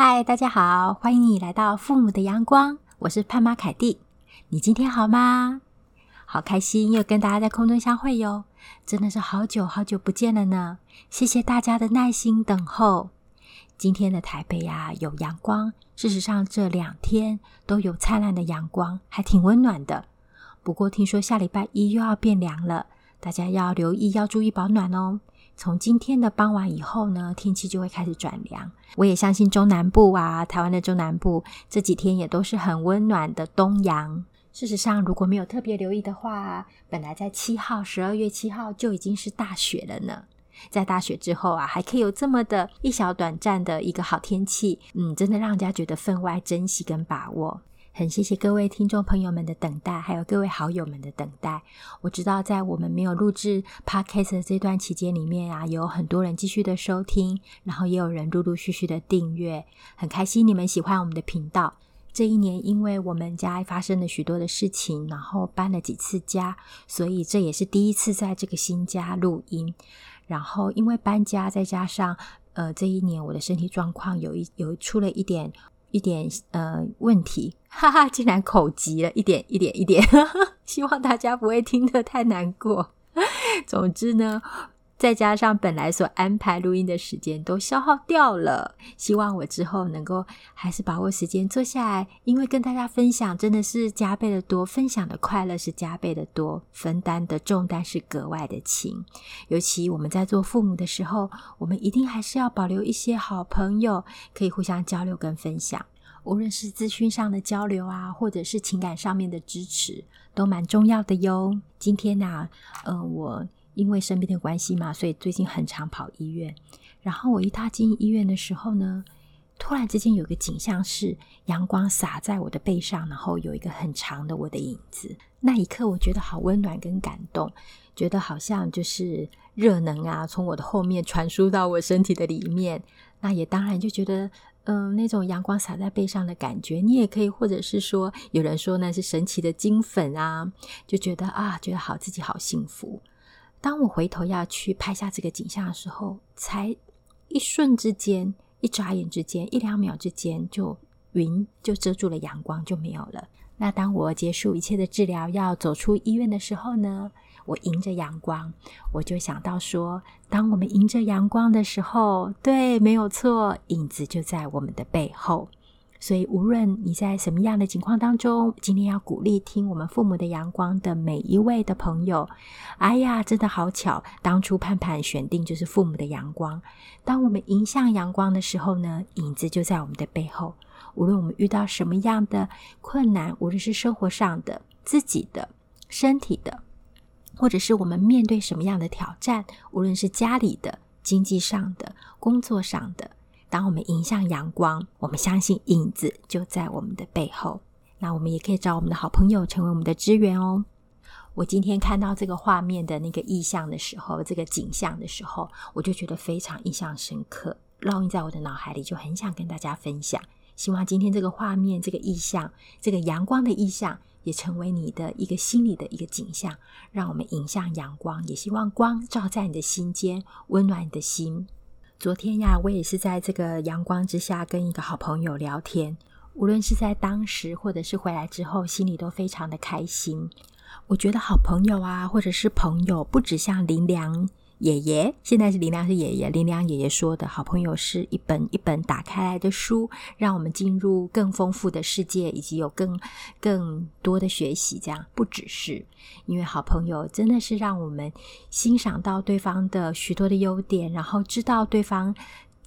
嗨，大家好，欢迎你来到父母的阳光，我是潘妈凯蒂。你今天好吗？好开心又跟大家在空中相会哟，真的是好久好久不见了呢。谢谢大家的耐心等候。今天的台北呀，有阳光，事实上这两天都有灿烂的阳光，还挺温暖的。不过听说下礼拜一又要变凉了，大家要留意，要注意保暖哦。从今天的傍晚以后呢，天气就会开始转凉。我也相信中南部啊，台湾的中南部这几天也都是很温暖的东阳。事实上，如果没有特别留意的话，本来在七号，十二月七号就已经是大雪了呢。在大雪之后啊，还可以有这么的一小短暂的一个好天气，嗯，真的让人家觉得分外珍惜跟把握。很谢谢各位听众朋友们的等待，还有各位好友们的等待。我知道在我们没有录制 Podcast 的这段期间里面啊，有很多人继续的收听，然后也有人陆陆续续的订阅，很开心你们喜欢我们的频道。这一年，因为我们家发生了许多的事情，然后搬了几次家，所以这也是第一次在这个新家录音。然后因为搬家，再加上呃这一年我的身体状况有一有出了一点。一点呃问题，哈哈，竟然口急了一点一点一点，希望大家不会听得太难过。总之呢。再加上本来所安排录音的时间都消耗掉了，希望我之后能够还是把握时间坐下来，因为跟大家分享真的是加倍的多，分享的快乐是加倍的多，分担的重担是格外的轻。尤其我们在做父母的时候，我们一定还是要保留一些好朋友，可以互相交流跟分享，无论是资讯上的交流啊，或者是情感上面的支持，都蛮重要的哟。今天呢、啊，呃，我。因为生病的关系嘛，所以最近很常跑医院。然后我一踏进医院的时候呢，突然之间有个景象是阳光洒在我的背上，然后有一个很长的我的影子。那一刻我觉得好温暖跟感动，觉得好像就是热能啊，从我的后面传输到我身体的里面。那也当然就觉得，嗯、那种阳光洒在背上的感觉，你也可以，或者是说有人说那是神奇的金粉啊，就觉得啊，觉得好，自己好幸福。当我回头要去拍下这个景象的时候，才一瞬之间，一眨眼之间，一两秒之间，就云就遮住了阳光，就没有了。那当我结束一切的治疗，要走出医院的时候呢，我迎着阳光，我就想到说，当我们迎着阳光的时候，对，没有错，影子就在我们的背后。所以，无论你在什么样的情况当中，今天要鼓励听我们父母的阳光的每一位的朋友。哎呀，真的好巧，当初盼盼选定就是父母的阳光。当我们迎向阳光的时候呢，影子就在我们的背后。无论我们遇到什么样的困难，无论是生活上的、自己的、身体的，或者是我们面对什么样的挑战，无论是家里的、经济上的、工作上的。当我们迎向阳光，我们相信影子就在我们的背后。那我们也可以找我们的好朋友成为我们的支援哦。我今天看到这个画面的那个意象的时候，这个景象的时候，我就觉得非常印象深刻，烙印在我的脑海里，就很想跟大家分享。希望今天这个画面、这个意象、这个阳光的意象，也成为你的一个心里的一个景象，让我们迎向阳光。也希望光照在你的心间，温暖你的心。昨天呀，我也是在这个阳光之下跟一个好朋友聊天。无论是在当时，或者是回来之后，心里都非常的开心。我觉得好朋友啊，或者是朋友，不只像林良。爷爷，现在是林良是爷爷。林良爷爷说的好朋友是一本一本打开来的书，让我们进入更丰富的世界，以及有更更多的学习。这样不只是，因为好朋友真的是让我们欣赏到对方的许多的优点，然后知道对方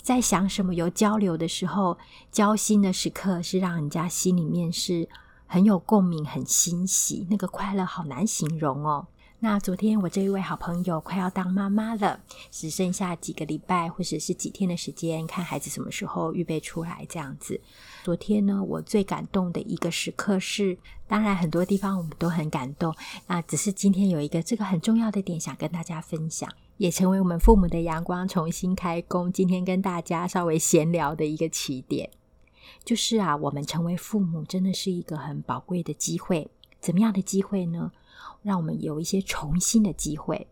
在想什么。有交流的时候，交心的时刻是让人家心里面是很有共鸣、很欣喜，那个快乐好难形容哦。那昨天我这一位好朋友快要当妈妈了，只剩下几个礼拜或者是几天的时间，看孩子什么时候预备出来这样子。昨天呢，我最感动的一个时刻是，当然很多地方我们都很感动，那只是今天有一个这个很重要的点想跟大家分享，也成为我们父母的阳光重新开工。今天跟大家稍微闲聊的一个起点，就是啊，我们成为父母真的是一个很宝贵的机会。怎么样的机会呢？让我们有一些重新的机会。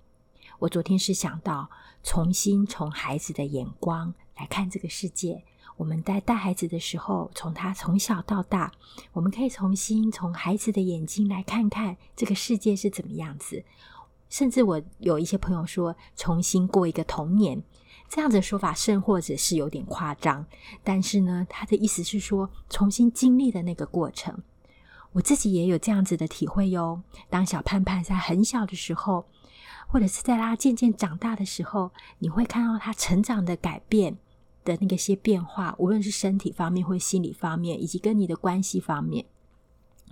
我昨天是想到重新从孩子的眼光来看这个世界，我们在带孩子的时候，从他从小到大，我们可以重新从孩子的眼睛来看看这个世界是怎么样子。甚至我有一些朋友说，重新过一个童年，这样子的说法甚或者是有点夸张。但是呢，他的意思是说，重新经历的那个过程。我自己也有这样子的体会哟。当小盼盼在很小的时候，或者是在他渐渐长大的时候，你会看到他成长的改变的那个些变化，无论是身体方面或心理方面，以及跟你的关系方面，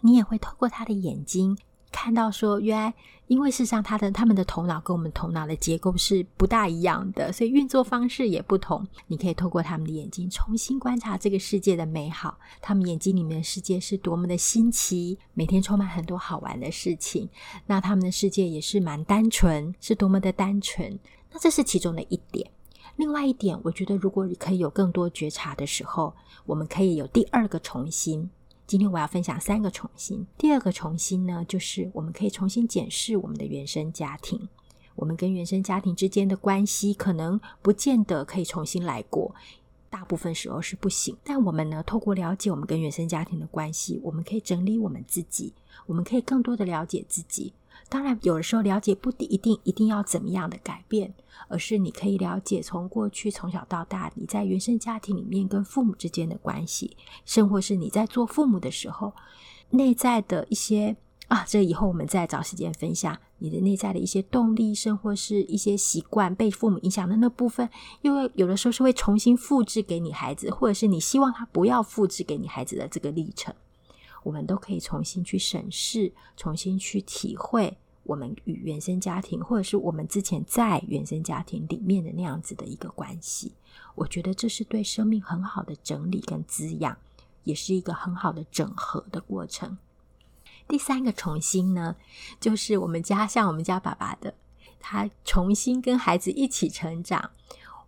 你也会透过他的眼睛。看到说，原来因为事实上，他的他们的头脑跟我们头脑的结构是不大一样的，所以运作方式也不同。你可以透过他们的眼睛重新观察这个世界的美好，他们眼睛里面的世界是多么的新奇，每天充满很多好玩的事情。那他们的世界也是蛮单纯，是多么的单纯。那这是其中的一点。另外一点，我觉得如果你可以有更多觉察的时候，我们可以有第二个重新。今天我要分享三个重新。第二个重新呢，就是我们可以重新检视我们的原生家庭，我们跟原生家庭之间的关系，可能不见得可以重新来过，大部分时候是不行。但我们呢，透过了解我们跟原生家庭的关系，我们可以整理我们自己，我们可以更多的了解自己。当然，有的时候了解不一定一定要怎么样的改变，而是你可以了解从过去从小到大你在原生家庭里面跟父母之间的关系，甚或是你在做父母的时候内在的一些啊，这以后我们再找时间分享你的内在的一些动力，甚或是一些习惯被父母影响的那部分，因为有的时候是会重新复制给你孩子，或者是你希望他不要复制给你孩子的这个历程。我们都可以重新去审视，重新去体会我们与原生家庭，或者是我们之前在原生家庭里面的那样子的一个关系。我觉得这是对生命很好的整理跟滋养，也是一个很好的整合的过程。第三个重新呢，就是我们家像我们家爸爸的，他重新跟孩子一起成长。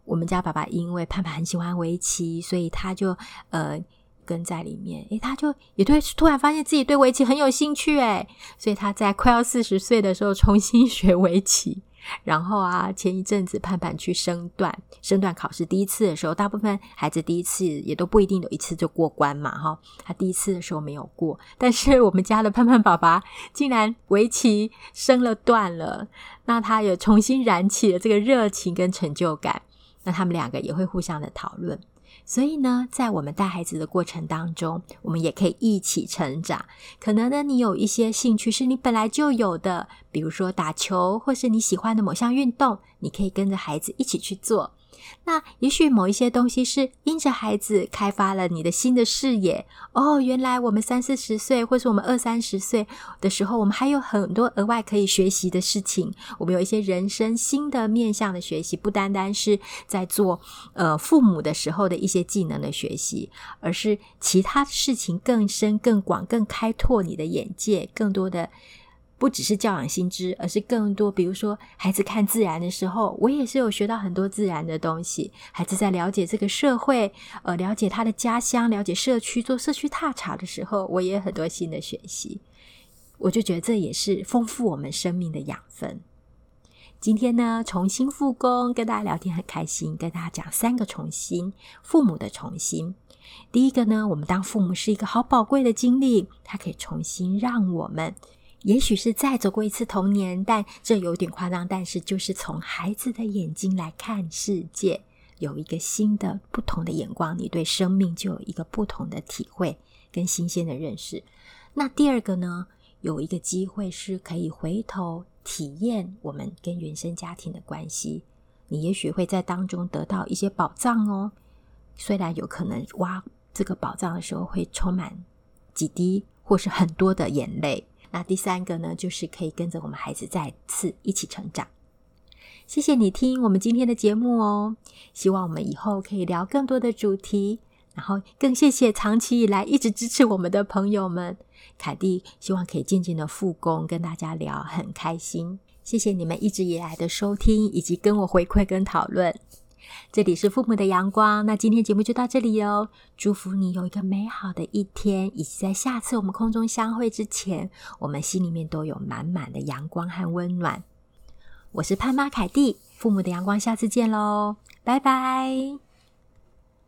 我们家爸爸因为盼盼很喜欢围棋，所以他就呃。跟在里面，诶，他就也对，突然发现自己对围棋很有兴趣，诶，所以他在快要四十岁的时候重新 学围棋。然后啊，前一阵子盼盼去升段，升段考试第一次的时候，大部分孩子第一次也都不一定有一次就过关嘛，哈，他第一次的时候没有过，但是我们家的盼盼爸爸竟然围棋升了段了，那他也重新燃起了这个热情跟成就感，那他们两个也会互相的讨论。所以呢，在我们带孩子的过程当中，我们也可以一起成长。可能呢，你有一些兴趣是你本来就有的，比如说打球，或是你喜欢的某项运动，你可以跟着孩子一起去做。那也许某一些东西是因着孩子开发了你的新的视野哦，原来我们三四十岁，或是我们二三十岁的时候，我们还有很多额外可以学习的事情。我们有一些人生新的面向的学习，不单单是在做呃父母的时候的一些技能的学习，而是其他事情更深、更广、更开拓你的眼界，更多的。不只是教养新知，而是更多。比如说，孩子看自然的时候，我也是有学到很多自然的东西。孩子在了解这个社会，呃，了解他的家乡，了解社区，做社区踏查的时候，我也很多新的学习。我就觉得这也是丰富我们生命的养分。今天呢，重新复工，跟大家聊天很开心，跟大家讲三个重新，父母的重新。第一个呢，我们当父母是一个好宝贵的经历，它可以重新让我们。也许是再走过一次童年，但这有点夸张。但是，就是从孩子的眼睛来看世界，有一个新的、不同的眼光，你对生命就有一个不同的体会跟新鲜的认识。那第二个呢，有一个机会是可以回头体验我们跟原生家庭的关系，你也许会在当中得到一些宝藏哦。虽然有可能挖这个宝藏的时候会充满几滴或是很多的眼泪。那第三个呢，就是可以跟着我们孩子再次一起成长。谢谢你听我们今天的节目哦，希望我们以后可以聊更多的主题，然后更谢谢长期以来一直支持我们的朋友们。凯蒂希望可以渐渐的复工，跟大家聊，很开心。谢谢你们一直以来的收听，以及跟我回馈跟讨论。这里是父母的阳光，那今天节目就到这里哦。祝福你有一个美好的一天，以及在下次我们空中相会之前，我们心里面都有满满的阳光和温暖。我是潘妈凯蒂，父母的阳光，下次见喽，拜拜。